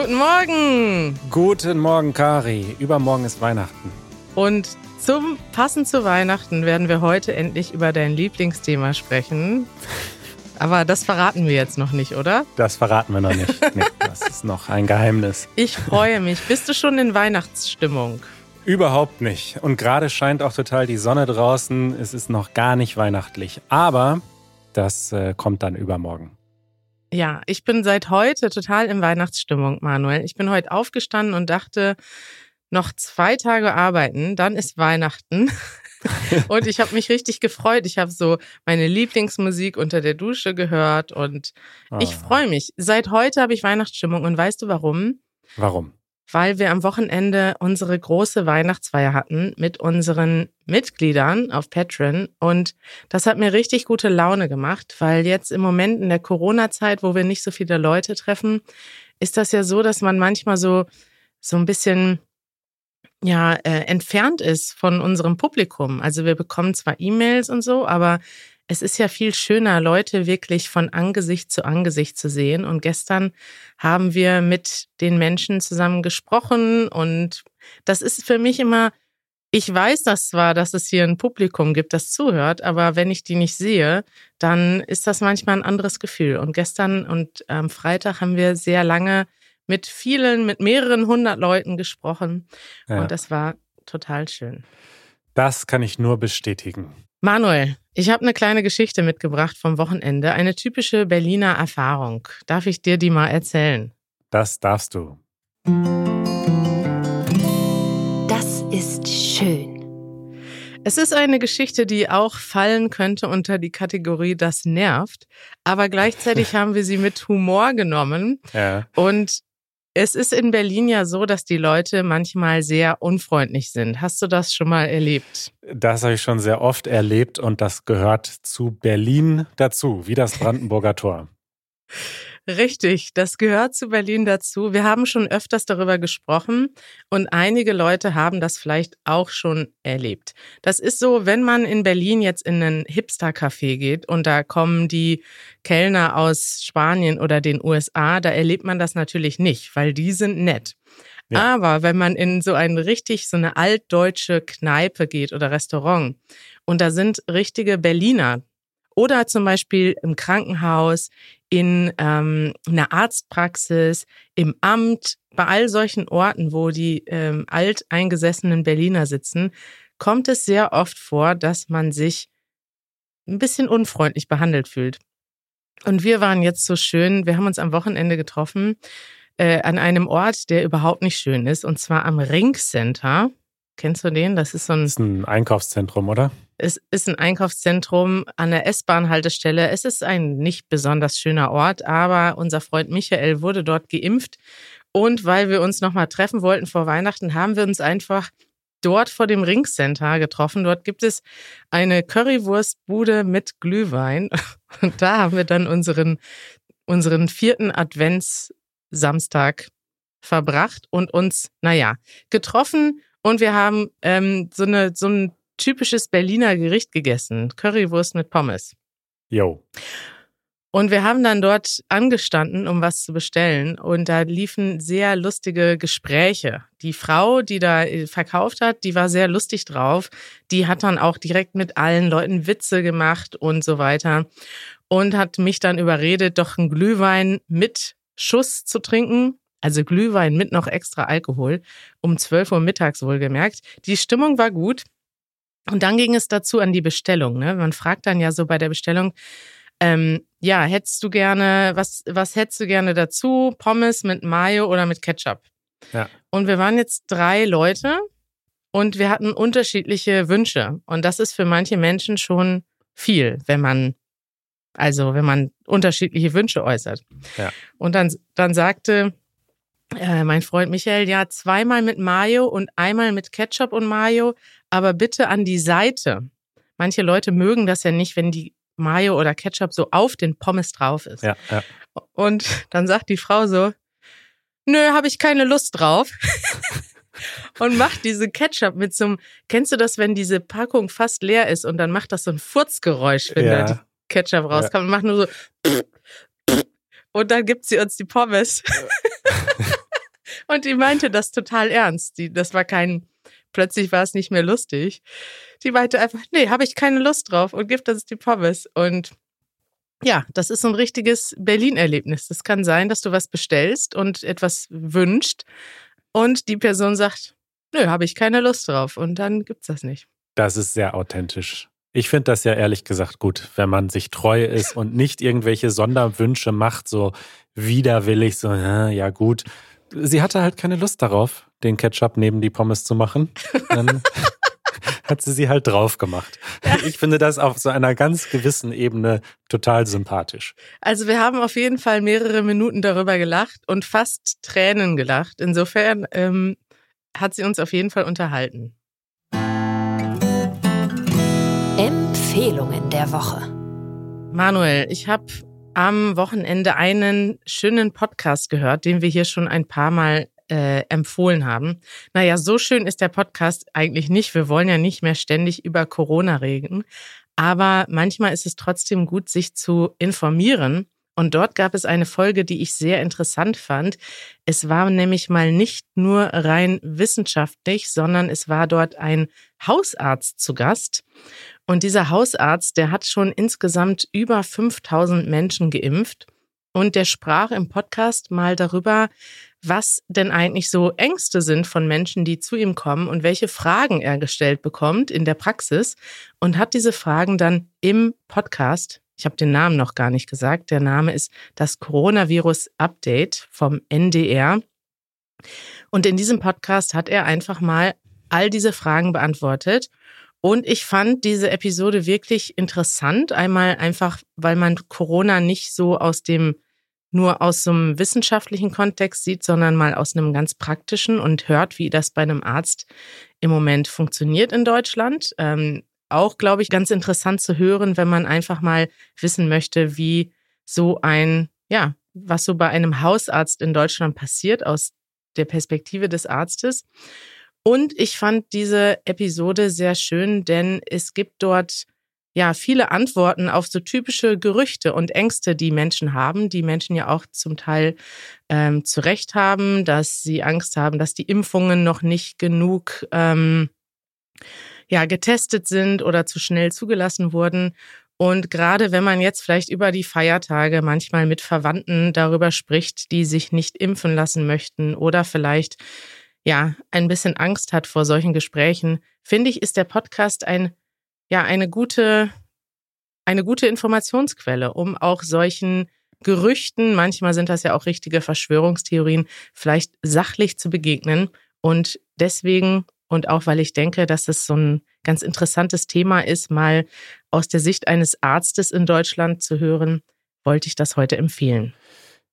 Guten Morgen! Guten Morgen, Kari. Übermorgen ist Weihnachten. Und zum passend zu Weihnachten werden wir heute endlich über dein Lieblingsthema sprechen. Aber das verraten wir jetzt noch nicht, oder? Das verraten wir noch nicht. Nee, das ist noch ein Geheimnis. Ich freue mich. Bist du schon in Weihnachtsstimmung? Überhaupt nicht. Und gerade scheint auch total die Sonne draußen. Es ist noch gar nicht weihnachtlich. Aber das äh, kommt dann übermorgen. Ja, ich bin seit heute total in Weihnachtsstimmung, Manuel. Ich bin heute aufgestanden und dachte, noch zwei Tage arbeiten, dann ist Weihnachten. und ich habe mich richtig gefreut. Ich habe so meine Lieblingsmusik unter der Dusche gehört und oh. ich ah. freue mich. Seit heute habe ich Weihnachtsstimmung und weißt du warum? Warum? Weil wir am Wochenende unsere große Weihnachtsfeier hatten mit unseren Mitgliedern auf Patreon und das hat mir richtig gute Laune gemacht, weil jetzt im Moment in der Corona-Zeit, wo wir nicht so viele Leute treffen, ist das ja so, dass man manchmal so so ein bisschen ja äh, entfernt ist von unserem Publikum. Also wir bekommen zwar E-Mails und so, aber es ist ja viel schöner, Leute wirklich von Angesicht zu Angesicht zu sehen. Und gestern haben wir mit den Menschen zusammen gesprochen und das ist für mich immer, ich weiß das zwar, dass es hier ein Publikum gibt, das zuhört, aber wenn ich die nicht sehe, dann ist das manchmal ein anderes Gefühl. Und gestern und am Freitag haben wir sehr lange mit vielen, mit mehreren hundert Leuten gesprochen. Ja. Und das war total schön. Das kann ich nur bestätigen. Manuel, ich habe eine kleine Geschichte mitgebracht vom Wochenende, eine typische Berliner Erfahrung. Darf ich dir die mal erzählen? Das darfst du. Das ist schön. Es ist eine Geschichte, die auch fallen könnte unter die Kategorie Das nervt, aber gleichzeitig haben wir sie mit Humor genommen. Ja. Und es ist in Berlin ja so, dass die Leute manchmal sehr unfreundlich sind. Hast du das schon mal erlebt? Das habe ich schon sehr oft erlebt und das gehört zu Berlin dazu, wie das Brandenburger Tor. Richtig, das gehört zu Berlin dazu. Wir haben schon öfters darüber gesprochen und einige Leute haben das vielleicht auch schon erlebt. Das ist so, wenn man in Berlin jetzt in einen Hipster-Café geht und da kommen die Kellner aus Spanien oder den USA, da erlebt man das natürlich nicht, weil die sind nett. Ja. Aber wenn man in so eine richtig, so eine altdeutsche Kneipe geht oder Restaurant und da sind richtige Berliner oder zum Beispiel im Krankenhaus, in ähm, einer Arztpraxis, im Amt, bei all solchen Orten, wo die ähm, alteingesessenen Berliner sitzen, kommt es sehr oft vor, dass man sich ein bisschen unfreundlich behandelt fühlt. Und wir waren jetzt so schön, wir haben uns am Wochenende getroffen äh, an einem Ort, der überhaupt nicht schön ist, und zwar am Ring Center. Kennst du den? Das ist so ein, das ist ein Einkaufszentrum, oder? Es ist ein Einkaufszentrum an der S-Bahn-Haltestelle. Es ist ein nicht besonders schöner Ort, aber unser Freund Michael wurde dort geimpft. Und weil wir uns nochmal treffen wollten vor Weihnachten, haben wir uns einfach dort vor dem Ringcenter getroffen. Dort gibt es eine Currywurstbude mit Glühwein. Und da haben wir dann unseren, unseren vierten Adventssamstag verbracht und uns, naja, getroffen und wir haben ähm, so, eine, so ein typisches Berliner Gericht gegessen. Currywurst mit Pommes. Jo. Und wir haben dann dort angestanden, um was zu bestellen. Und da liefen sehr lustige Gespräche. Die Frau, die da äh, verkauft hat, die war sehr lustig drauf. Die hat dann auch direkt mit allen Leuten Witze gemacht und so weiter. Und hat mich dann überredet, doch einen Glühwein mit Schuss zu trinken. Also Glühwein mit noch extra Alkohol. Um 12 Uhr mittags wohlgemerkt. Die Stimmung war gut. Und dann ging es dazu an die Bestellung. Ne? Man fragt dann ja so bei der Bestellung, ähm, ja, hättest du gerne, was, was hättest du gerne dazu? Pommes mit Mayo oder mit Ketchup? Ja. Und wir waren jetzt drei Leute und wir hatten unterschiedliche Wünsche. Und das ist für manche Menschen schon viel, wenn man, also wenn man unterschiedliche Wünsche äußert. Ja. Und dann, dann sagte äh, mein Freund Michael, ja, zweimal mit Mayo und einmal mit Ketchup und Mayo, aber bitte an die Seite. Manche Leute mögen das ja nicht, wenn die Mayo oder Ketchup so auf den Pommes drauf ist. Ja, ja. Und dann sagt die Frau so, nö, habe ich keine Lust drauf. und macht diese Ketchup mit so einem, kennst du das, wenn diese Packung fast leer ist und dann macht das so ein Furzgeräusch, wenn ja. da die Ketchup rauskommt ja. und macht nur so und dann gibt sie uns die Pommes. Und die meinte das total ernst. Die, das war kein, plötzlich war es nicht mehr lustig. Die meinte einfach, nee, habe ich keine Lust drauf und gibt uns die Pommes. Und ja, das ist so ein richtiges Berlin-Erlebnis. Das kann sein, dass du was bestellst und etwas wünscht und die Person sagt, nö, habe ich keine Lust drauf und dann gibt's das nicht. Das ist sehr authentisch. Ich finde das ja ehrlich gesagt gut, wenn man sich treu ist und nicht irgendwelche Sonderwünsche macht, so widerwillig, so, ja gut. Sie hatte halt keine Lust darauf, den Ketchup neben die Pommes zu machen. Dann hat sie sie halt drauf gemacht. Ich finde das auf so einer ganz gewissen Ebene total sympathisch. Also wir haben auf jeden Fall mehrere Minuten darüber gelacht und fast Tränen gelacht. Insofern ähm, hat sie uns auf jeden Fall unterhalten. Empfehlungen der Woche. Manuel, ich habe am Wochenende einen schönen Podcast gehört, den wir hier schon ein paar Mal äh, empfohlen haben. Naja, so schön ist der Podcast eigentlich nicht. Wir wollen ja nicht mehr ständig über Corona reden. Aber manchmal ist es trotzdem gut, sich zu informieren. Und dort gab es eine Folge, die ich sehr interessant fand. Es war nämlich mal nicht nur rein wissenschaftlich, sondern es war dort ein Hausarzt zu Gast. Und dieser Hausarzt, der hat schon insgesamt über 5000 Menschen geimpft. Und der sprach im Podcast mal darüber, was denn eigentlich so Ängste sind von Menschen, die zu ihm kommen und welche Fragen er gestellt bekommt in der Praxis und hat diese Fragen dann im Podcast, ich habe den Namen noch gar nicht gesagt, der Name ist das Coronavirus Update vom NDR. Und in diesem Podcast hat er einfach mal all diese Fragen beantwortet. Und ich fand diese Episode wirklich interessant. Einmal einfach, weil man Corona nicht so aus dem nur aus so einem wissenschaftlichen Kontext sieht, sondern mal aus einem ganz praktischen und hört, wie das bei einem Arzt im Moment funktioniert in Deutschland. Ähm, auch, glaube ich, ganz interessant zu hören, wenn man einfach mal wissen möchte, wie so ein, ja, was so bei einem Hausarzt in Deutschland passiert aus der Perspektive des Arztes. Und ich fand diese Episode sehr schön, denn es gibt dort ja viele Antworten auf so typische Gerüchte und Ängste, die Menschen haben, die Menschen ja auch zum Teil ähm, zu Recht haben, dass sie Angst haben, dass die Impfungen noch nicht genug ähm, ja getestet sind oder zu schnell zugelassen wurden. Und gerade wenn man jetzt vielleicht über die Feiertage manchmal mit Verwandten darüber spricht, die sich nicht impfen lassen möchten oder vielleicht ja ein bisschen Angst hat vor solchen Gesprächen, finde ich, ist der Podcast ein ja eine gute, eine gute Informationsquelle, um auch solchen Gerüchten, manchmal sind das ja auch richtige Verschwörungstheorien, vielleicht sachlich zu begegnen. Und deswegen und auch weil ich denke, dass es so ein ganz interessantes Thema ist, mal aus der Sicht eines Arztes in Deutschland zu hören, wollte ich das heute empfehlen.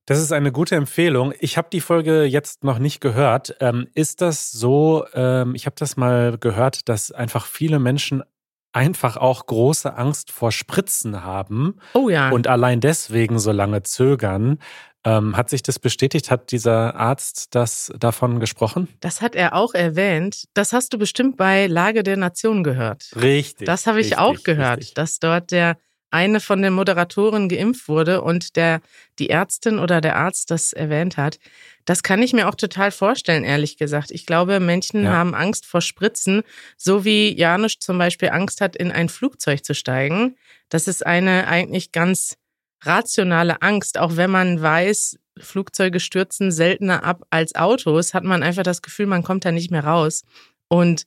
Das ist eine gute Empfehlung. Ich habe die Folge jetzt noch nicht gehört. Ähm, ist das so, ähm, ich habe das mal gehört, dass einfach viele Menschen einfach auch große Angst vor Spritzen haben oh ja. und allein deswegen so lange zögern. Ähm, hat sich das bestätigt? Hat dieser Arzt das davon gesprochen? Das hat er auch erwähnt. Das hast du bestimmt bei Lage der Nation gehört. Richtig. Das habe ich richtig, auch gehört, richtig. dass dort der eine von den Moderatoren geimpft wurde und der die Ärztin oder der Arzt das erwähnt hat. Das kann ich mir auch total vorstellen, ehrlich gesagt. Ich glaube, Menschen Ja. haben Angst vor Spritzen, so wie Janusz zum Beispiel Angst hat, in ein Flugzeug zu steigen. Das ist eine eigentlich ganz rationale Angst, auch wenn man weiß, Flugzeuge stürzen seltener ab als Autos, hat man einfach das Gefühl, man kommt da nicht mehr raus. Und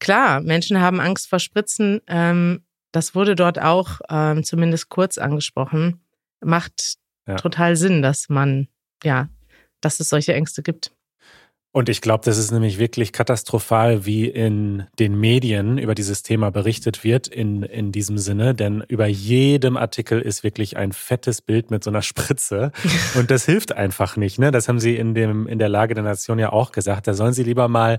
klar, Menschen haben Angst vor Spritzen. Ähm, das wurde dort auch ähm, zumindest kurz angesprochen. Macht Ja. total Sinn, dass man, ja, dass es solche Ängste gibt. Und ich glaube, das ist nämlich wirklich katastrophal, wie in den Medien über dieses Thema berichtet wird, in, in diesem Sinne. Denn über jedem Artikel ist wirklich ein fettes Bild mit so einer Spritze. Und das hilft einfach nicht. Ne? Das haben sie in, dem, in der Lage der Nation ja auch gesagt. Da sollen sie lieber mal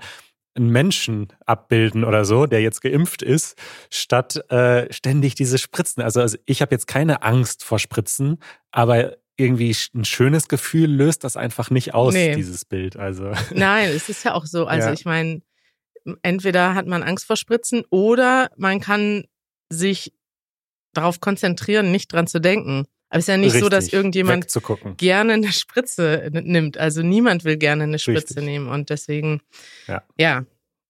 einen Menschen abbilden oder so, der jetzt geimpft ist, statt äh, ständig diese Spritzen. Also, also ich habe jetzt keine Angst vor Spritzen, aber irgendwie ein schönes Gefühl löst das einfach nicht aus, Nee. dieses Bild. Also Nein, es ist ja auch so. Also Ja. ich meine, entweder hat man Angst vor Spritzen oder man kann sich darauf konzentrieren, nicht dran zu denken. Aber es ist ja nicht so, dass Richtig, irgendjemand gerne eine Spritze nimmt. Also niemand will gerne eine Spritze Richtig. nehmen. Und deswegen, Ja. ja,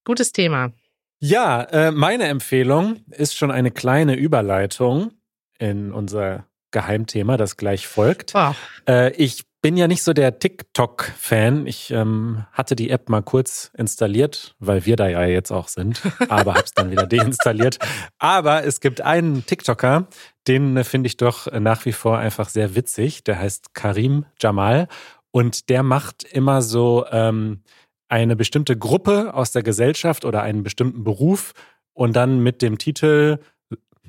gutes Thema. Ja, äh, meine Empfehlung ist schon eine kleine Überleitung in unser Geheimthema, das gleich folgt. Boah, Äh, ich bin ja nicht so der TikTok-Fan. Ich ähm, hatte die App mal kurz installiert, weil wir da ja jetzt auch sind, aber hab's dann wieder deinstalliert. Aber es gibt einen TikToker, den finde ich doch nach wie vor einfach sehr witzig. Der heißt Karim Jamal und der macht immer so ähm, eine bestimmte Gruppe aus der Gesellschaft oder einen bestimmten Beruf und dann mit dem Titel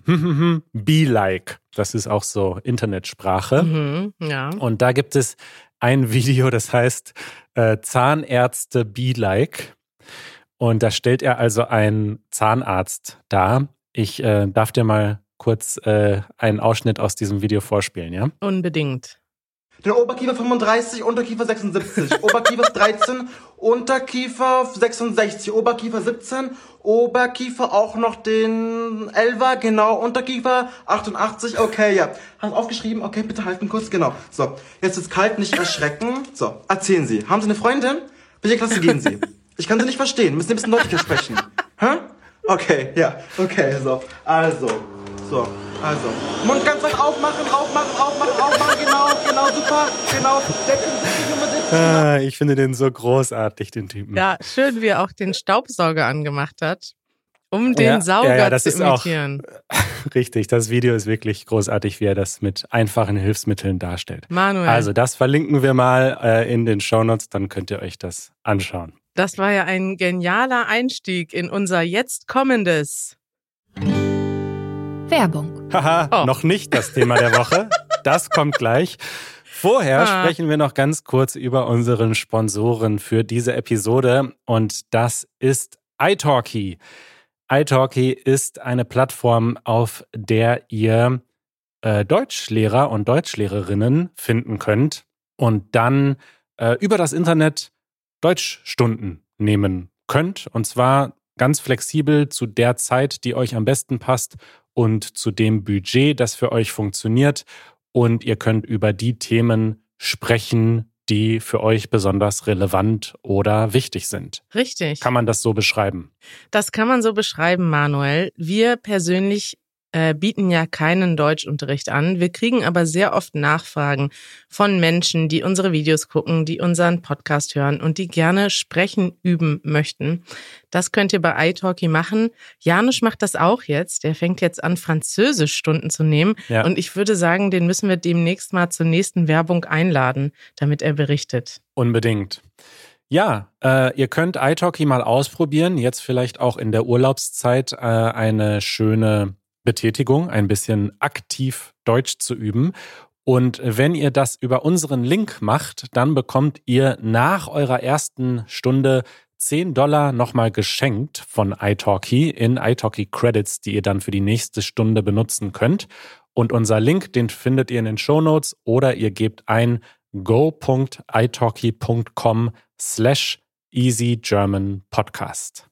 Be Like. Das ist auch so Internetsprache. mhm, ja. Und da gibt es ein Video, das heißt äh, Zahnärzte Be Like. Und da stellt er also einen Zahnarzt dar. Ich äh, darf dir mal kurz äh, einen Ausschnitt aus diesem Video vorspielen, ja? Unbedingt. Den Oberkiefer 35, Unterkiefer 76, Oberkiefer 13, Unterkiefer 66, Oberkiefer 17, Oberkiefer auch noch den 11er, genau, Unterkiefer 88, okay, ja. Hast aufgeschrieben? Okay, bitte halten kurz, genau. So, jetzt ist kalt, nicht erschrecken. So, erzählen Sie, haben Sie eine Freundin? Welche Klasse gehen Sie? Ich kann Sie nicht verstehen, müssen Sie ein bisschen deutlicher sprechen. Hä? Okay, ja, okay, so, also, so, also, Mund ganz weit aufmachen, aufmachen, aufmachen, aufmachen, genau, genau, super, genau, 76, Nummer 70, Ah, ich finde den so großartig, den Typen. Ja, schön, wie er auch den Staubsauger angemacht hat, um den Ja, Sauger ja, ja, das zu ist auch- imitieren. Richtig, das Video ist wirklich großartig, wie er das mit einfachen Hilfsmitteln darstellt. Manuel, Also das verlinken wir mal äh, in den Shownotes, dann könnt ihr euch das anschauen. das war ja ein genialer Einstieg in unser jetzt kommendes. Werbung. Haha, Oh. noch nicht das Thema der Woche. Das kommt gleich. Vorher Ah. sprechen wir noch ganz kurz über unseren Sponsoren für diese Episode und das ist iTalki. iTalki ist eine Plattform, auf der ihr äh, Deutschlehrer und Deutschlehrerinnen finden könnt und dann äh, über das Internet Deutschstunden nehmen könnt und zwar ganz flexibel zu der Zeit, die euch am besten passt und zu dem Budget, das für euch funktioniert. Und ihr könnt über die Themen sprechen, die für euch besonders relevant oder wichtig sind. Richtig. Kann man das so beschreiben? Das kann man so beschreiben, Manuel. Wir persönlich äh, bieten ja keinen Deutschunterricht an. Wir kriegen aber sehr oft Nachfragen von Menschen, die unsere Videos gucken, die unseren Podcast hören und die gerne sprechen üben möchten. Das könnt ihr bei iTalki machen. Janusz macht das auch jetzt. Der fängt jetzt an, Französischstunden zu nehmen. Ja. Und ich würde sagen, den müssen wir demnächst mal zur nächsten Werbung einladen, damit er berichtet. Unbedingt. Ja, äh, ihr könnt iTalki mal ausprobieren. Jetzt vielleicht auch in der Urlaubszeit äh, eine schöne Betätigung, ein bisschen aktiv Deutsch zu üben. Und wenn ihr das über unseren Link macht, dann bekommt ihr nach eurer ersten Stunde 10 Dollar nochmal geschenkt von iTalki in iTalki Credits, die ihr dann für die nächste Stunde benutzen könnt. Und unser Link, den findet ihr in den Show Notes oder ihr gebt ein go.italki.com slash easy German podcast.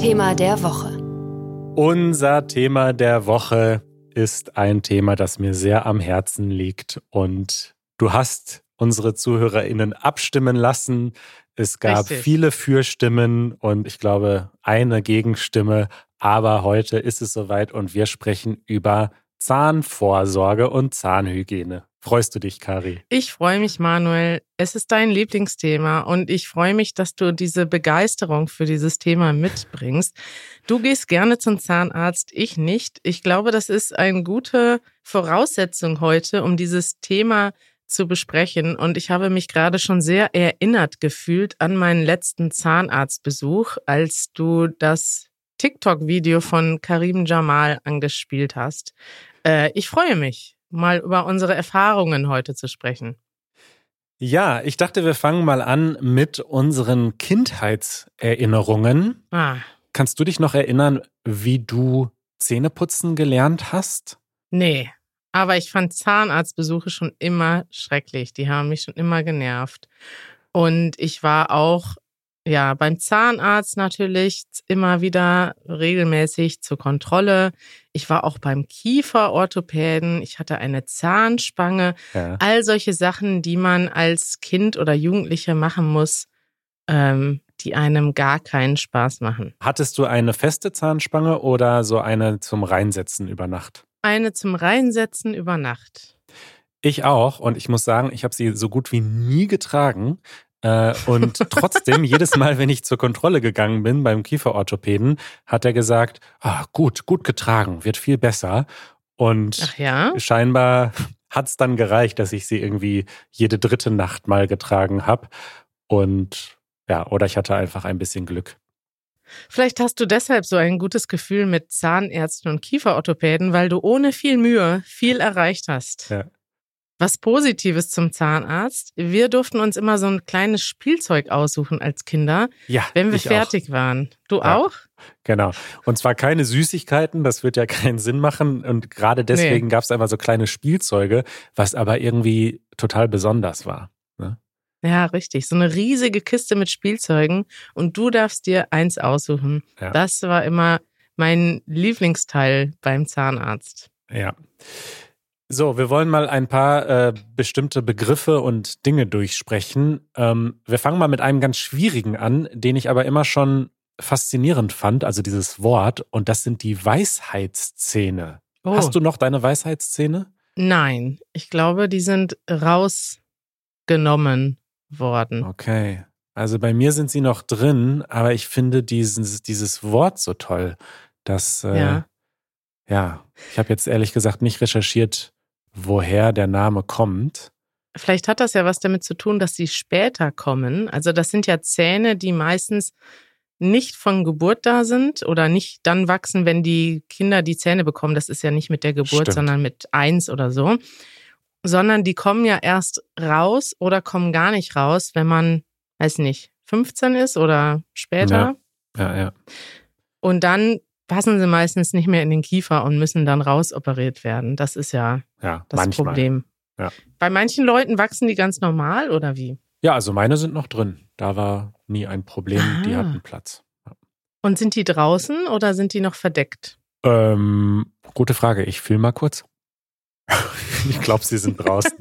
Thema der Woche. Unser Thema der Woche ist ein Thema, das mir sehr am Herzen liegt und du hast unsere ZuhörerInnen abstimmen lassen. Es gab Richtig. viele Fürstimmen und ich glaube eine Gegenstimme, aber heute ist es soweit und wir sprechen über Zahnvorsorge und Zahnhygiene. Freust du dich, Kari? Ich freue mich, Manuel. Es ist dein Lieblingsthema und ich freue mich, dass du diese Begeisterung für dieses Thema mitbringst. Du gehst gerne zum Zahnarzt, ich nicht. Ich glaube, das ist eine gute Voraussetzung heute, um dieses Thema zu besprechen. Und ich habe mich gerade schon sehr erinnert gefühlt an meinen letzten Zahnarztbesuch, als du das TikTok-Video von Karim Jamal angespielt hast. Äh, ich freue mich, mal über unsere Erfahrungen heute zu sprechen. Ja, ich dachte, wir fangen mal an mit unseren Kindheitserinnerungen. Ah, Kannst du dich noch erinnern, wie du Zähneputzen gelernt hast? nee. Aber ich fand Zahnarztbesuche schon immer schrecklich. Die haben mich schon immer genervt. Und ich war auch ja, beim Zahnarzt natürlich immer wieder regelmäßig zur Kontrolle. Ich war auch beim Kieferorthopäden. Ich hatte eine Zahnspange. Ja. All solche Sachen, die man als Kind oder Jugendliche machen muss, ähm, die einem gar keinen Spaß machen. Hattest du eine feste Zahnspange oder so eine zum Reinsetzen über Nacht? Eine zum Reinsetzen über Nacht. Ich auch und ich muss sagen, ich habe sie so gut wie nie getragen. Äh, und trotzdem, jedes Mal, wenn ich zur Kontrolle gegangen bin beim Kieferorthopäden, hat er gesagt, ah, gut, gut getragen, wird viel besser. Und ja? scheinbar hat es dann gereicht, dass ich sie irgendwie jede dritte Nacht mal getragen habe. Und ja, oder ich hatte einfach ein bisschen Glück. Vielleicht hast du deshalb so ein gutes Gefühl mit Zahnärzten und Kieferorthopäden, weil du ohne viel Mühe viel erreicht hast. Ja. Was Positives zum Zahnarzt. Wir durften uns immer so ein kleines Spielzeug aussuchen als Kinder, Ja, wenn wir fertig waren. Du Ja. auch? Auch. Genau. Und zwar keine Süßigkeiten, das wird ja keinen Sinn machen. Und gerade deswegen gab es einfach so kleine Spielzeuge, was aber irgendwie total besonders war. Ne? Ja, richtig. So eine riesige Kiste mit Spielzeugen und du darfst dir eins aussuchen. Ja. Das war immer mein Lieblingsteil beim Zahnarzt. Ja. So, wir wollen mal ein paar äh, bestimmte Begriffe und Dinge durchsprechen. Ähm, wir fangen mal mit einem ganz schwierigen an, den ich aber immer schon faszinierend fand, also dieses Wort, und das sind die Weisheitszähne. Oh. Hast du noch deine Weisheitszähne? Nein, ich glaube, die sind rausgenommen worden. Okay. Also bei mir sind sie noch drin, aber ich finde dieses, dieses Wort so toll, dass, äh, Ja. ja, ich habe jetzt ehrlich gesagt nicht recherchiert, woher der Name kommt. Vielleicht hat das ja was damit zu tun, dass sie später kommen. Also das sind ja Zähne, die meistens nicht von Geburt da sind oder nicht dann wachsen, wenn die Kinder die Zähne bekommen. Das ist ja nicht mit der Geburt, Stimmt. sondern mit eins oder so. Sondern die kommen ja erst raus oder kommen gar nicht raus, wenn man, weiß nicht, 15 ist oder später. Ja, ja. Und dann passen sie meistens nicht mehr in den Kiefer und müssen dann rausoperiert werden. Das ist ja Ja, das manchmal. Problem. Ja. Bei manchen Leuten wachsen die ganz normal oder wie? Ja, also meine sind noch drin. Da war nie ein Problem, die Ah. hatten Platz. Und sind die draußen oder sind die noch verdeckt? Ähm, gute Frage. Ich fühle mal kurz. Ich glaube, sie sind draußen.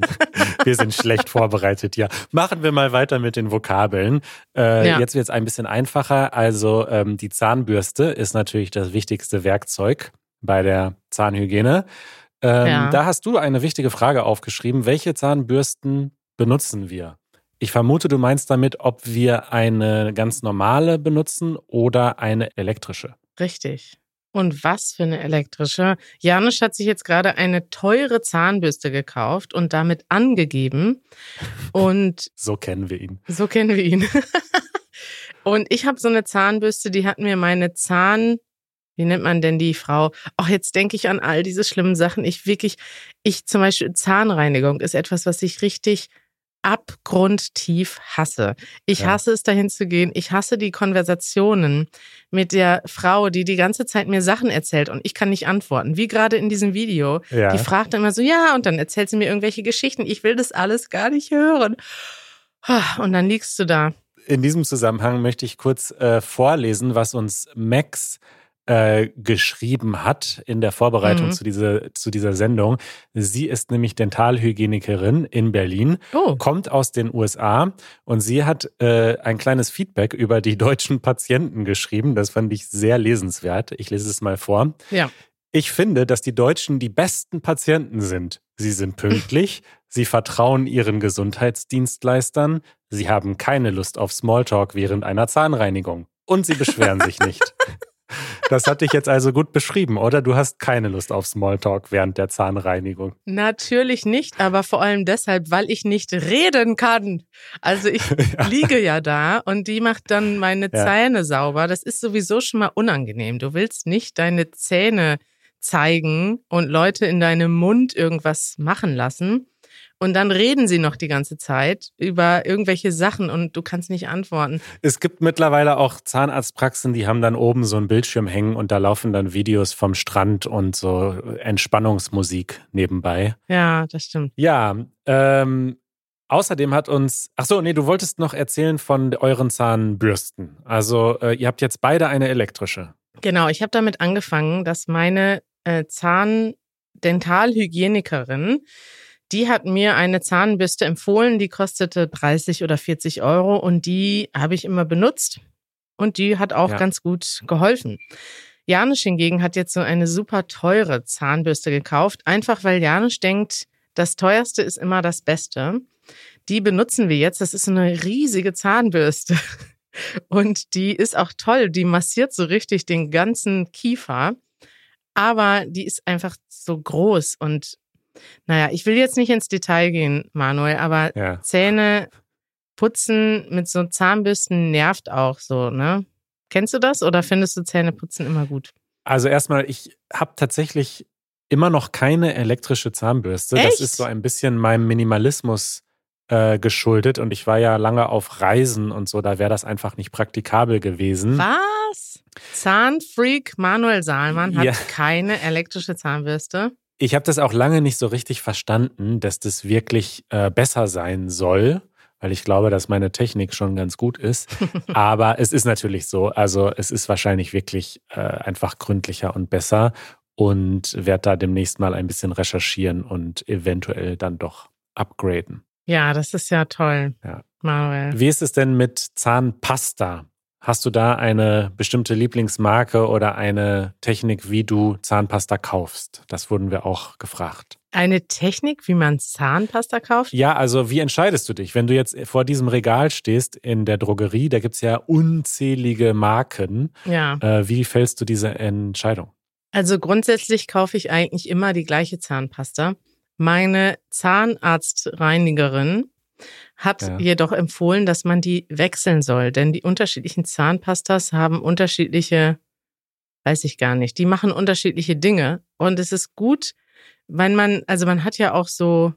wir sind schlecht vorbereitet, ja. Machen wir mal weiter mit den Vokabeln. Äh, Ja. Jetzt wird es ein bisschen einfacher. Also ähm, die Zahnbürste ist natürlich das wichtigste Werkzeug bei der Zahnhygiene. Ähm, Ja. Da hast du eine wichtige Frage aufgeschrieben. Welche Zahnbürsten benutzen wir? Ich vermute, du meinst damit, ob wir eine ganz normale benutzen oder eine elektrische. Richtig. Und was für eine elektrische? Janusz hat sich jetzt gerade eine teure Zahnbürste gekauft und damit angegeben. Und So kennen wir ihn. so kennen wir ihn. und ich habe so eine Zahnbürste, die hat mir meine Zahn, wie nennt man denn die Frau? Ach, jetzt denke ich an all diese schlimmen Sachen. Ich wirklich, ich zum Beispiel Zahnreinigung ist etwas, was ich richtig abgrundtief hasse. Ich Ja. hasse es, dahin zu gehen. Ich hasse die Konversationen mit der Frau, die die ganze Zeit mir Sachen erzählt und ich kann nicht antworten. Wie gerade in diesem Video. Ja. Die fragt dann immer so, ja, und dann erzählt sie mir irgendwelche Geschichten. Ich will das alles gar nicht hören. Und dann liegst du da. In diesem Zusammenhang möchte ich kurz äh, vorlesen, was uns Max äh, geschrieben hat in der Vorbereitung Mhm. zu, dieser, zu dieser Sendung. Sie ist nämlich Dentalhygienikerin in Berlin, Oh, kommt aus den USA und sie hat äh, ein kleines Feedback über die deutschen Patienten geschrieben. Das fand ich sehr lesenswert. Ich lese es mal vor. ja. Ich finde, dass die Deutschen die besten Patienten sind. Sie sind pünktlich, sie vertrauen ihren Gesundheitsdienstleistern, sie haben keine Lust auf Smalltalk während einer Zahnreinigung und sie beschweren sich nicht. Das hatte ich jetzt also gut beschrieben, oder? Du hast keine Lust auf Smalltalk während der Zahnreinigung. Natürlich nicht, aber vor allem deshalb, weil ich nicht reden kann. Also ich liege ja da und die macht dann meine Ja. Zähne sauber. Das ist sowieso schon mal unangenehm. Du willst nicht deine Zähne zeigen und Leute in deinem Mund irgendwas machen lassen. Und dann reden sie noch die ganze Zeit über irgendwelche Sachen und du kannst nicht antworten. Es gibt mittlerweile auch Zahnarztpraxen, die haben dann oben so einen Bildschirm hängen und da laufen dann Videos vom Strand und so Entspannungsmusik nebenbei. Ja, das stimmt. Ja, ähm, Außerdem hat uns, ach so, nee, du wolltest noch erzählen von euren Zahnbürsten. Also äh, ihr habt jetzt beide eine elektrische. Genau, ich habe damit angefangen, dass meine äh, Zahndentalhygienikerin, die hat mir eine Zahnbürste empfohlen, die kostete 30 oder 40 Euro und die habe ich immer benutzt und die hat auch Ja. ganz gut geholfen. Janusz hingegen hat jetzt so eine super teure Zahnbürste gekauft, einfach weil Janusz denkt, das teuerste ist immer das Beste. Die benutzen wir jetzt. Das ist so eine riesige Zahnbürste. Und die ist auch toll. Die massiert so richtig den ganzen Kiefer. Aber die ist einfach so groß. Und naja, ich will jetzt nicht ins Detail gehen, Manuel, aber Ja. Zähne putzen mit so Zahnbürsten nervt auch so, ne? Kennst du das oder findest du Zähneputzen immer gut? Also erstmal, ich habe tatsächlich immer noch keine elektrische Zahnbürste. Das Echt? ist so ein bisschen meinem Minimalismus äh, geschuldet und ich war ja lange auf Reisen und so, da wäre das einfach nicht praktikabel gewesen. Was? Zahnfreak Manuel Saalmann hat Ja. keine elektrische Zahnbürste. Ich habe das auch lange nicht so richtig verstanden, dass das wirklich äh, besser sein soll, weil ich glaube, dass meine Technik schon ganz gut ist. Aber es ist natürlich so. Also es ist wahrscheinlich wirklich äh, einfach gründlicher und besser und werde da demnächst mal ein bisschen recherchieren und eventuell dann doch upgraden. Ja, das ist ja toll, Ja. Manuel. Wie ist es denn mit Zahnpasta? Hast du da eine bestimmte Lieblingsmarke oder eine Technik, wie du Zahnpasta kaufst? Das wurden wir auch gefragt. Eine Technik, wie man Zahnpasta kauft? Ja, also wie entscheidest du dich? Wenn du jetzt vor diesem Regal stehst in der Drogerie, da gibt es ja unzählige Marken. Ja. Äh, wie fällst du diese Entscheidung? Also grundsätzlich kaufe ich eigentlich immer die gleiche Zahnpasta. Meine Zahnarztreinigerin hat Ja. jedoch empfohlen, dass man die wechseln soll, denn die unterschiedlichen Zahnpastas haben unterschiedliche, weiß ich gar nicht, die machen unterschiedliche Dinge und es ist gut, wenn man, also man hat ja auch so,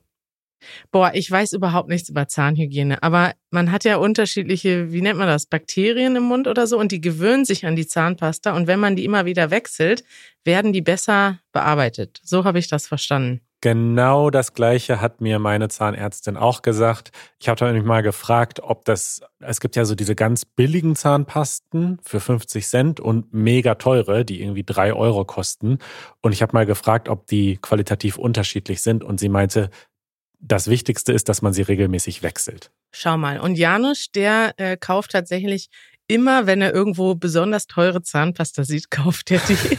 boah, ich weiß überhaupt nichts über Zahnhygiene, aber man hat ja unterschiedliche, wie nennt man das, Bakterien im Mund oder so und die gewöhnen sich an die Zahnpasta und wenn man die immer wieder wechselt, werden die besser bearbeitet. So habe ich das verstanden. Genau das Gleiche hat mir meine Zahnärztin auch gesagt. Ich habe nämlich mal gefragt, ob das, es gibt ja so diese ganz billigen Zahnpasten für 50 Cent und mega teure, die irgendwie drei Euro kosten. Und ich habe mal gefragt, ob die qualitativ unterschiedlich sind. Und sie meinte, das Wichtigste ist, dass man sie regelmäßig wechselt. Schau mal. Und Janusz, der äh, kauft tatsächlich immer, wenn er irgendwo besonders teure Zahnpasta sieht, kauft er die.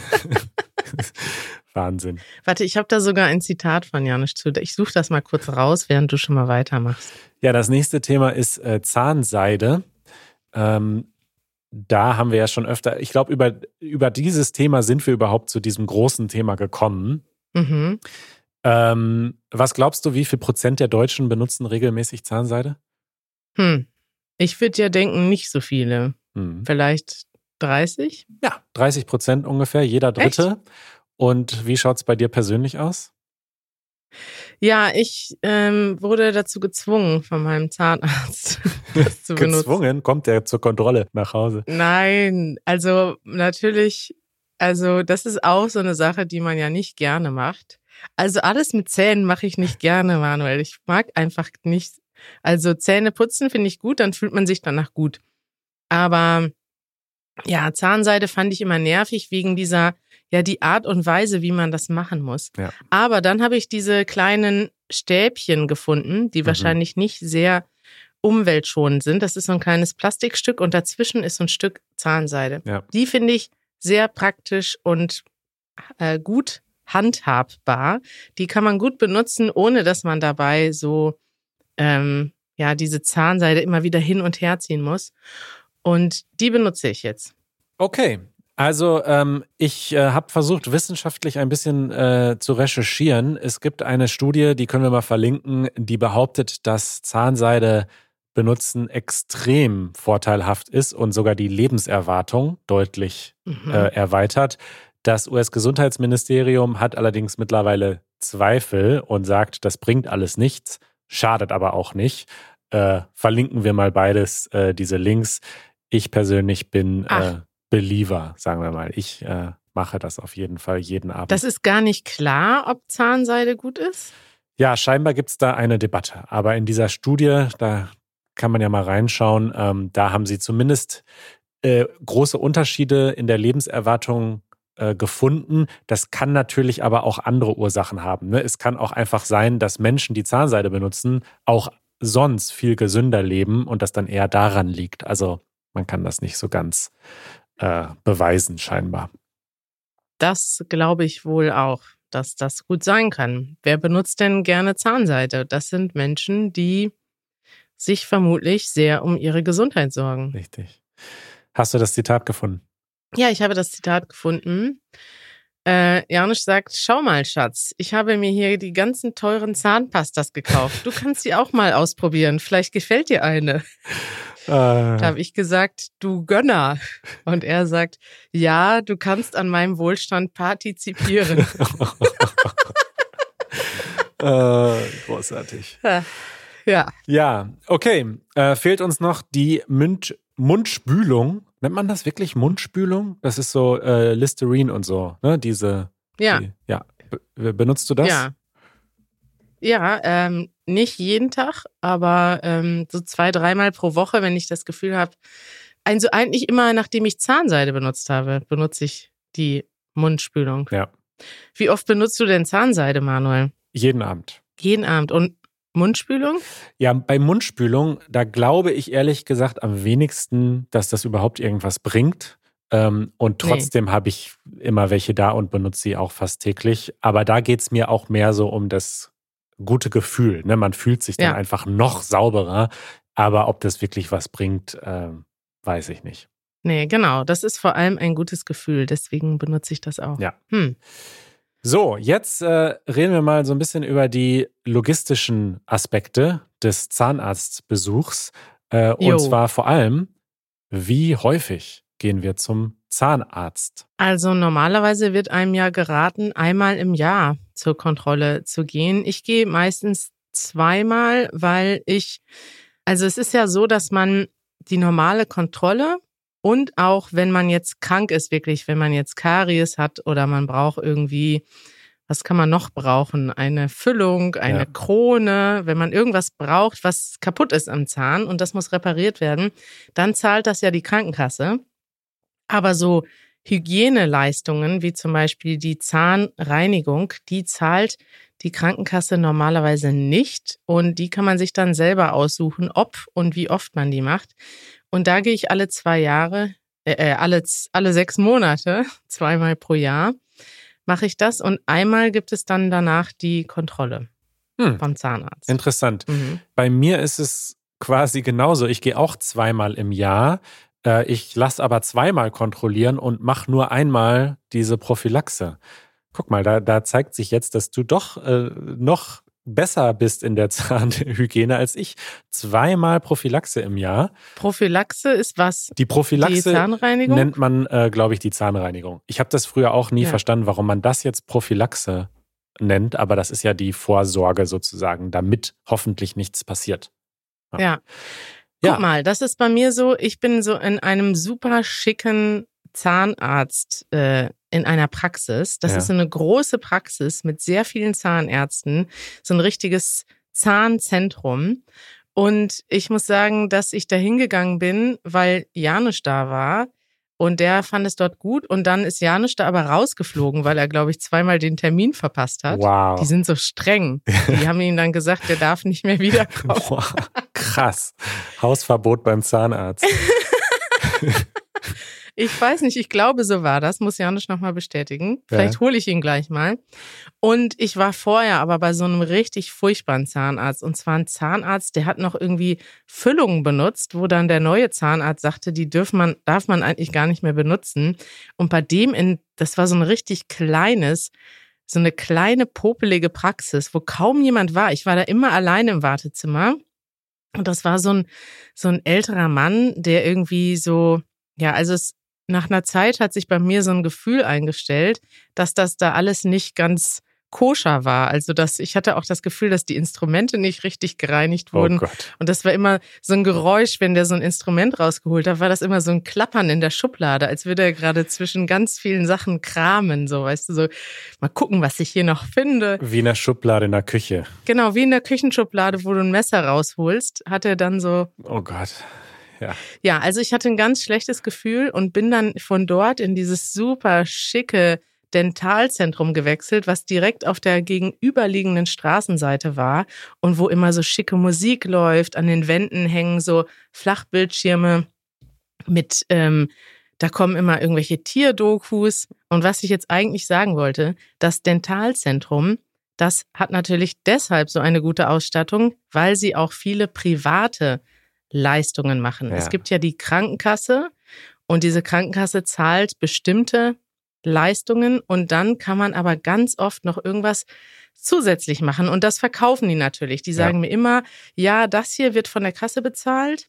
Wahnsinn. Warte, ich habe da sogar ein Zitat von Janusz zu. Ich suche das mal kurz raus, während du schon mal weitermachst. Ja, das nächste Thema ist äh, Zahnseide. Ähm, da haben wir ja schon öfter, ich glaube, über, über dieses Thema sind wir überhaupt zu diesem großen Thema gekommen. Mhm. Ähm, was glaubst du, wie viel Prozent der Deutschen benutzen regelmäßig Zahnseide? Hm. Ich würde ja denken, nicht so viele. Hm. Vielleicht 30? Ja, 30 Prozent ungefähr, jeder Dritte. Und wie schaut es bei dir persönlich aus? Ja, ich ähm, wurde dazu gezwungen von meinem Zahnarzt, das zu benutzen. Gezwungen kommt der zur Kontrolle nach Hause. Nein, also natürlich, also das ist auch so eine Sache, die man ja nicht gerne macht. Also alles mit Zähnen mache ich nicht gerne, Manuel. Ich mag einfach nicht. Also Zähne putzen finde ich gut, dann fühlt man sich danach gut. Aber ja, Zahnseide fand ich immer nervig wegen dieser, ja, die Art und Weise, wie man das machen muss. Ja. Aber dann habe ich diese kleinen Stäbchen gefunden, die Mhm. wahrscheinlich nicht sehr umweltschonend sind. Das ist so ein kleines Plastikstück und dazwischen ist so ein Stück Zahnseide. Ja. Die finde ich sehr praktisch und äh, gut handhabbar. Die kann man gut benutzen, ohne dass man dabei so ähm, ja diese Zahnseide immer wieder hin und her ziehen muss. Und die benutze ich jetzt. Okay. Also ähm, ich äh, habe versucht, wissenschaftlich ein bisschen äh, zu recherchieren. Es gibt eine Studie, die können wir mal verlinken, die behauptet, dass Zahnseide benutzen extrem vorteilhaft ist und sogar die Lebenserwartung deutlich Mhm. äh, erweitert. Das US-Gesundheitsministerium hat allerdings mittlerweile Zweifel und sagt, das bringt alles nichts, schadet aber auch nicht. Äh, verlinken wir mal beides, äh, diese Links. Ich persönlich bin äh. Believer, sagen wir mal. Ich äh, mache das auf jeden Fall jeden Abend. das ist gar nicht klar, ob Zahnseide gut ist. Ja, scheinbar gibt es da eine Debatte. Aber in dieser Studie, da kann man ja mal reinschauen, ähm, da haben sie zumindest äh, große Unterschiede in der Lebenserwartung äh, gefunden. Das kann natürlich aber auch andere Ursachen haben. Ne? Es kann auch einfach sein, dass Menschen, die Zahnseide benutzen, auch sonst viel gesünder leben und das dann eher daran liegt. Also man kann das nicht so ganz äh, beweisen, scheinbar. Das glaube ich wohl auch, dass das gut sein kann. Wer benutzt denn gerne Zahnseide? Das sind Menschen, die sich vermutlich sehr um ihre Gesundheit sorgen. Richtig. Hast du das Zitat gefunden? Ja, ich habe das Zitat gefunden. Äh, Janusz sagt, schau mal, Schatz, ich habe mir hier die ganzen teuren Zahnpastas gekauft. Du kannst sie auch mal ausprobieren. Vielleicht gefällt dir eine. Äh. Da habe ich gesagt, du Gönner. Und er sagt, ja, du kannst an meinem Wohlstand partizipieren. äh, großartig. Ja. Ja, okay. Äh, fehlt uns noch die Mund Mundspülung. Nennt man das wirklich Mundspülung? Das ist so äh, Listerine und so, ne? Diese. Ja. Die, ja. Be benutzt du das? Ja. Ja, ähm, nicht jeden Tag, aber ähm, so zwei, dreimal pro Woche, wenn ich das Gefühl habe. Also eigentlich immer, nachdem ich Zahnseide benutzt habe, benutze ich die Mundspülung. Ja. Wie oft benutzt du denn Zahnseide, Manuel? Jeden Abend. Jeden Abend. Und Mundspülung? Ja, bei Mundspülung, da glaube ich ehrlich gesagt am wenigsten, dass das überhaupt irgendwas bringt. Ähm, und trotzdem nee. habe ich immer welche da und benutze sie auch fast täglich. Aber da geht es mir auch mehr so um das gute Gefühl. Ne? Man fühlt sich dann ja. einfach noch sauberer. Aber ob das wirklich was bringt, äh, weiß ich nicht. Nee, genau. Das ist vor allem ein gutes Gefühl. Deswegen benutze ich das auch. Ja. Hm. So, jetzt äh, reden wir mal so ein bisschen über die logistischen Aspekte des Zahnarztbesuchs. Äh, und zwar vor allem, wie häufig gehen wir zum Zahnarzt? Also normalerweise wird einem ja geraten, einmal im Jahr zur Kontrolle zu gehen. Ich gehe meistens zweimal, weil ich, also es ist ja so, dass man die normale Kontrolle und auch wenn man jetzt krank ist, wirklich, wenn man jetzt Karies hat oder man braucht irgendwie, was kann man noch brauchen? Eine Füllung, eine ja. Krone, wenn man irgendwas braucht, was kaputt ist am Zahn und das muss repariert werden, dann zahlt das ja die Krankenkasse. Aber so Hygieneleistungen, wie zum Beispiel die Zahnreinigung, die zahlt die Krankenkasse normalerweise nicht und die kann man sich dann selber aussuchen, ob und wie oft man die macht. Und da gehe ich alle zwei Jahre, äh, äh, alle, alle sechs Monate, zweimal pro Jahr, mache ich das. Und einmal gibt es dann danach die Kontrolle hm. vom Zahnarzt. Interessant. Mhm. Bei mir ist es quasi genauso. Ich gehe auch zweimal im Jahr. Äh, ich lasse aber zweimal kontrollieren und mache nur einmal diese Prophylaxe. Guck mal, da, da zeigt sich jetzt, dass du doch äh, noch besser bist in der Zahnhygiene als ich. Zweimal Prophylaxe im Jahr. Prophylaxe ist was? Die Prophylaxe die Zahnreinigung? nennt man, äh, glaube ich, die Zahnreinigung. Ich habe das früher auch nie ja. verstanden, warum man das jetzt Prophylaxe nennt, aber das ist ja die Vorsorge sozusagen, damit hoffentlich nichts passiert. Ja. ja. Guck ja. mal, das ist bei mir so, ich bin so in einem super schicken Zahnarzt äh, in einer Praxis. Das ja. ist eine große Praxis mit sehr vielen Zahnärzten, so ein richtiges Zahnzentrum. Und ich muss sagen, dass ich da hingegangen bin, weil Janusz da war. Und der fand es dort gut. Und dann ist Janusz da aber rausgeflogen, weil er, glaube ich, zweimal den Termin verpasst hat. Wow. Die sind so streng. Die haben ihm dann gesagt, der darf nicht mehr wiederkommen. Wow. Krass. Hausverbot beim Zahnarzt. Ich weiß nicht, ich glaube, so war das. Muss Janusz nochmal bestätigen. Vielleicht ja. hole ich ihn gleich mal. Und ich war vorher aber bei so einem richtig furchtbaren Zahnarzt. Und zwar ein Zahnarzt, der hat noch irgendwie Füllungen benutzt, wo dann der neue Zahnarzt sagte, die dürf man, darf man eigentlich gar nicht mehr benutzen. Und bei dem in, das war so ein richtig kleines, so eine kleine popelige Praxis, wo kaum jemand war. Ich war da immer alleine im Wartezimmer. Und das war so ein, so ein älterer Mann, der irgendwie so, ja, also es nach einer Zeit hat sich bei mir so ein Gefühl eingestellt, dass das da alles nicht ganz koscher war. Also dass ich hatte auch das Gefühl, dass die Instrumente nicht richtig gereinigt wurden. Oh Gott. Und das war immer so ein Geräusch, wenn der so ein Instrument rausgeholt hat, war das immer so ein Klappern in der Schublade, als würde er gerade zwischen ganz vielen Sachen kramen, so weißt du, so mal gucken, was ich hier noch finde. Wie in der Schublade in der Küche. Genau, wie in der Küchenschublade, wo du ein Messer rausholst, hat er dann so Oh Gott. Ja. ja, also ich hatte ein ganz schlechtes Gefühl und bin dann von dort in dieses super schicke Dentalzentrum gewechselt, was direkt auf der gegenüberliegenden Straßenseite war und wo immer so schicke Musik läuft. An den Wänden hängen so Flachbildschirme mit, ähm, da kommen immer irgendwelche Tierdokus. Und was ich jetzt eigentlich sagen wollte, das Dentalzentrum, das hat natürlich deshalb so eine gute Ausstattung, weil sie auch viele private Leistungen machen. Ja. Es gibt ja die Krankenkasse und diese Krankenkasse zahlt bestimmte Leistungen und dann kann man aber ganz oft noch irgendwas zusätzlich machen und das verkaufen die natürlich. Die sagen Ja. mir immer, ja, das hier wird von der Kasse bezahlt,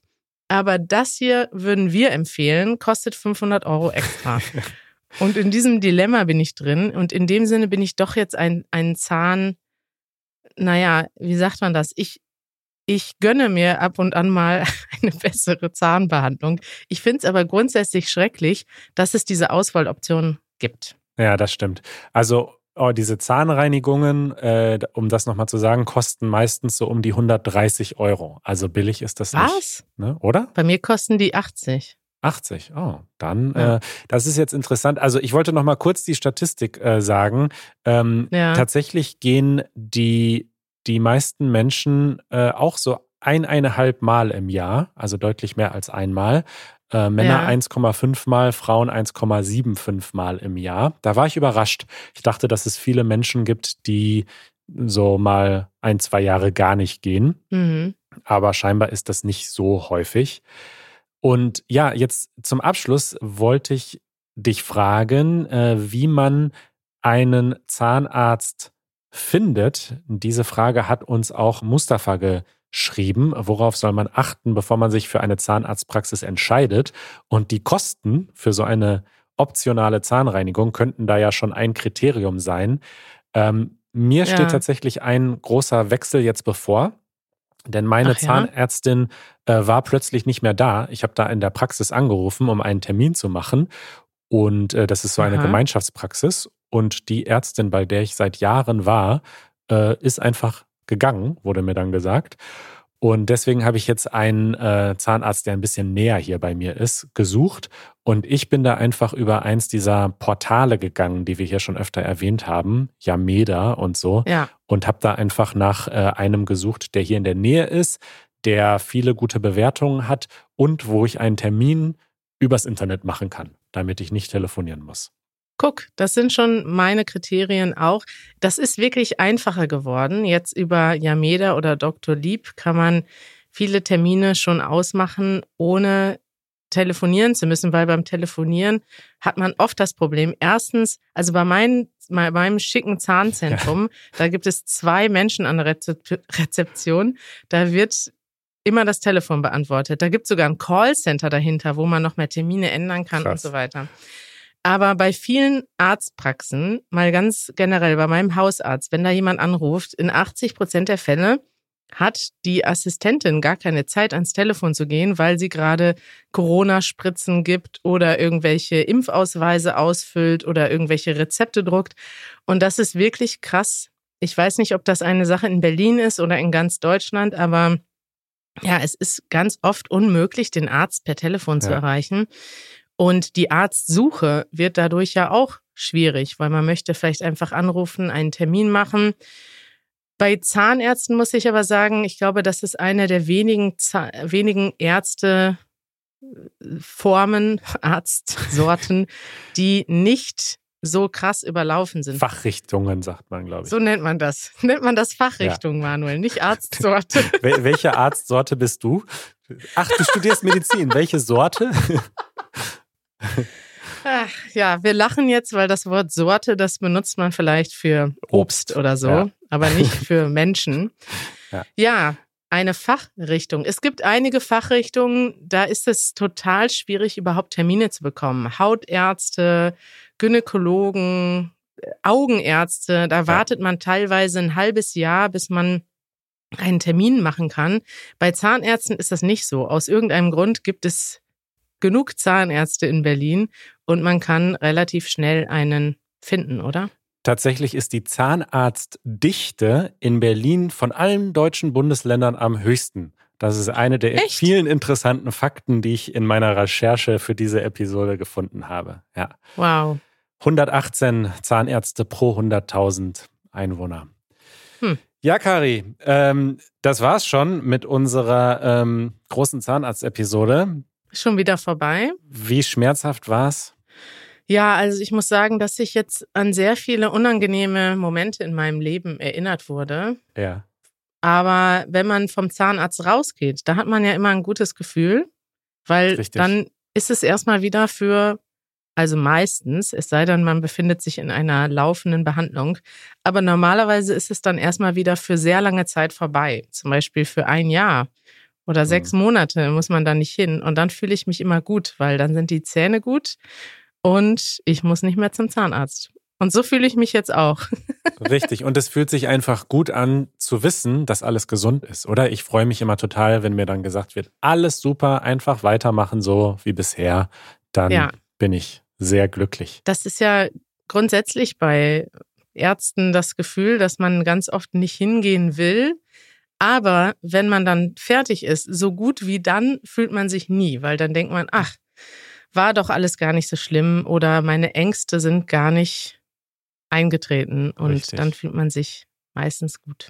aber das hier würden wir empfehlen, kostet 500 Euro extra. und in diesem Dilemma bin ich drin und in dem Sinne bin ich doch jetzt ein, ein Zahn, naja, wie sagt man das? Ich, ich gönne mir ab und an mal eine bessere Zahnbehandlung. Ich finde es aber grundsätzlich schrecklich, dass es diese Auswahloptionen gibt. Ja, das stimmt. Also oh, diese Zahnreinigungen, äh, um das nochmal zu sagen, kosten meistens so um die 130 Euro. Also billig ist das nicht. Was? Ne? Oder? Bei mir kosten die 80. 80. Oh, dann, Ja. äh, das ist jetzt interessant. Also ich wollte noch mal kurz die Statistik äh, sagen. Ähm, Ja. Tatsächlich gehen die, die meisten Menschen äh, auch so eineinhalb Mal im Jahr, also deutlich mehr als einmal. Äh, Männer Ja. 1,5 Mal, Frauen 1,75 Mal im Jahr. Da war ich überrascht. Ich dachte, dass es viele Menschen gibt, die so mal ein, zwei Jahre gar nicht gehen Mhm. aber scheinbar ist das nicht so häufig. Und ja, jetzt zum Abschluss wollte ich dich fragen, äh, wie man einen Zahnarzt findet. Diese Frage hat uns auch Mustafa geschrieben. Worauf soll man achten, bevor man sich für eine Zahnarztpraxis entscheidet? Und die Kosten für so eine optionale Zahnreinigung könnten da ja schon ein Kriterium sein. Ähm, mir Ja. steht tatsächlich ein großer Wechsel jetzt bevor. Denn meine Ach ja? Zahnärztin äh, war plötzlich nicht mehr da. Ich habe da in der Praxis angerufen, um einen Termin zu machen. Und äh, das ist so eine Aha. Gemeinschaftspraxis. Und die Ärztin, bei der ich seit Jahren war, äh, ist einfach gegangen, wurde mir dann gesagt. Und deswegen habe ich jetzt einen äh, Zahnarzt, der ein bisschen näher hier bei mir ist, gesucht. Und ich bin da einfach über eins dieser Portale gegangen, die wir hier schon öfter erwähnt haben, Yameda und so Ja. und habe da einfach nach äh, einem gesucht, der hier in der Nähe ist, der viele gute Bewertungen hat und wo ich einen Termin übers Internet machen kann, damit ich nicht telefonieren muss. Guck, das sind schon meine Kriterien auch. Das ist wirklich einfacher geworden. Jetzt über Yameda oder Dr. Lieb kann man viele Termine schon ausmachen, ohne telefonieren zu müssen, weil beim Telefonieren hat man oft das Problem. Erstens, also bei, meinen, bei meinem schicken Zahnzentrum, da gibt es zwei Menschen an der Rezep Rezeption. Da wird immer das Telefon beantwortet. Da gibt es sogar ein Callcenter dahinter, wo man noch mehr Termine ändern kann und Krass. so weiter. Aber bei vielen Arztpraxen, mal ganz generell bei meinem Hausarzt, wenn da jemand anruft, in 80 Prozent der Fälle hat die Assistentin gar keine Zeit, ans Telefon zu gehen, weil sie gerade Corona-Spritzen gibt oder irgendwelche Impfausweise ausfüllt oder irgendwelche Rezepte druckt. Und das ist wirklich krass. Ich weiß nicht, ob das eine Sache in Berlin ist oder in ganz Deutschland, aber ja, es ist ganz oft unmöglich, den Arzt per Telefon zu Ja. erreichen. Und die Arztsuche wird dadurch ja auch schwierig, weil man möchte vielleicht einfach anrufen, einen Termin machen. Bei Zahnärzten muss ich aber sagen, ich glaube, das ist eine der wenigen, Za wenigen Ärzteformen, Arztsorten, die nicht so krass überlaufen sind. Fachrichtungen, sagt man, glaube ich. So nennt man das. Nennt man das Fachrichtung, Manuel, nicht Arztsorte. Wel welche Arztsorte bist du? Ach, du studierst Medizin. Welche Sorte? Ach, ja, wir lachen jetzt, weil das Wort Sorte, das benutzt man vielleicht für Obst, Obst, oder so, ja. aber nicht für Menschen. Ja. ja, eine Fachrichtung. Es gibt einige Fachrichtungen, da ist es total schwierig, überhaupt Termine zu bekommen. Hautärzte, Gynäkologen, Augenärzte, da wartet man teilweise ein halbes Jahr, bis man einen Termin machen kann. Bei Zahnärzten ist das nicht so. Aus irgendeinem Grund gibt es genug Zahnärzte in Berlin und man kann relativ schnell einen finden, oder? Tatsächlich ist die Zahnarztdichte in Berlin von allen deutschen Bundesländern am höchsten. Das ist eine der Echt? vielen interessanten Fakten, die ich in meiner Recherche für diese Episode gefunden habe. Ja. Wow. 118 Zahnärzte pro 100.000 Einwohner. Hm. Ja, Kari, ähm, das war's schon mit unserer ähm, großen Zahnarztepisode. Schon wieder vorbei. Wie schmerzhaft war's? Ja, also ich muss sagen, dass ich jetzt an sehr viele unangenehme Momente in meinem Leben erinnert wurde. Ja. Aber wenn man vom Zahnarzt rausgeht, da hat man ja immer ein gutes Gefühl, weil Richtig. dann ist es erstmal wieder für, also meistens, es sei denn, man befindet sich in einer laufenden Behandlung, aber normalerweise ist es dann erstmal wieder für sehr lange Zeit vorbei. Zum Beispiel für ein Jahr oder sechs Monate muss man da nicht hin. Und dann fühle ich mich immer gut, weil dann sind die Zähne gut und ich muss nicht mehr zum Zahnarzt. Und so fühle ich mich jetzt auch. Richtig. Und es fühlt sich einfach gut an zu wissen, dass alles gesund ist, oder? Ich freue mich immer total, wenn mir dann gesagt wird, alles super, einfach weitermachen so wie bisher. Dann Ja. bin ich sehr glücklich. Das ist ja grundsätzlich bei Ärzten das Gefühl, dass man ganz oft nicht hingehen will. Aber wenn man dann fertig ist, so gut wie dann fühlt man sich nie, weil dann denkt man, ach, war doch alles gar nicht so schlimm oder meine Ängste sind gar nicht eingetreten und Richtig. dann fühlt man sich meistens gut.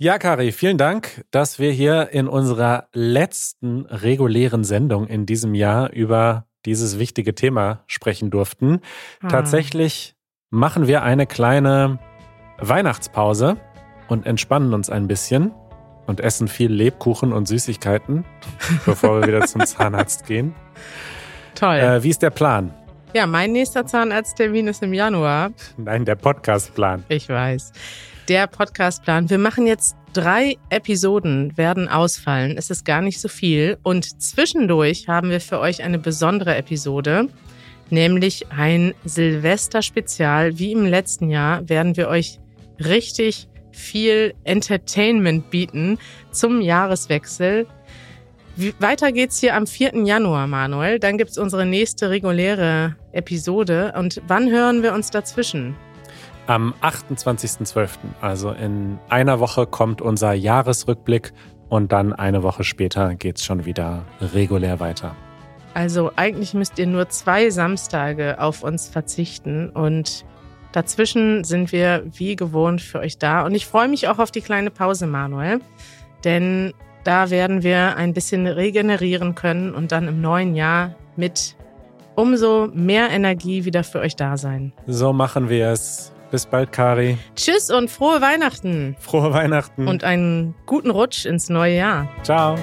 Ja, Kari, vielen Dank, dass wir hier in unserer letzten regulären Sendung in diesem Jahr über dieses wichtige Thema sprechen durften. Ah. Tatsächlich machen wir eine kleine Weihnachtspause und entspannen uns ein bisschen und essen viel Lebkuchen und Süßigkeiten, bevor wir wieder zum Zahnarzt gehen. Toll. Äh, wie ist der Plan? ja, mein nächster Zahnarzttermin ist im Januar. Nein, der Podcastplan. Ich weiß. Der Podcastplan. Wir machen jetzt drei Episoden, werden ausfallen. Es ist gar nicht so viel. Und zwischendurch haben wir für euch eine besondere Episode, nämlich ein Silvester-Spezial. Wie im letzten Jahr werden wir euch richtig viel Entertainment bieten zum Jahreswechsel. Weiter geht's hier am 4. Januar, Manuel. Dann gibt's unsere nächste reguläre Episode. Und wann hören wir uns dazwischen? Am 28.12., also in einer Woche, kommt unser Jahresrückblick und dann eine Woche später geht's schon wieder regulär weiter. Also eigentlich müsst ihr nur zwei Samstage auf uns verzichten und dazwischen sind wir wie gewohnt für euch da. Und ich freue mich auch auf die kleine Pause, Manuel, denn da werden wir ein bisschen regenerieren können und dann im neuen Jahr mit umso mehr Energie wieder für euch da sein. So machen wir es. Bis bald, Kari. Tschüss und frohe Weihnachten Frohe Weihnachten. und einen guten Rutsch ins neue Jahr. ciao.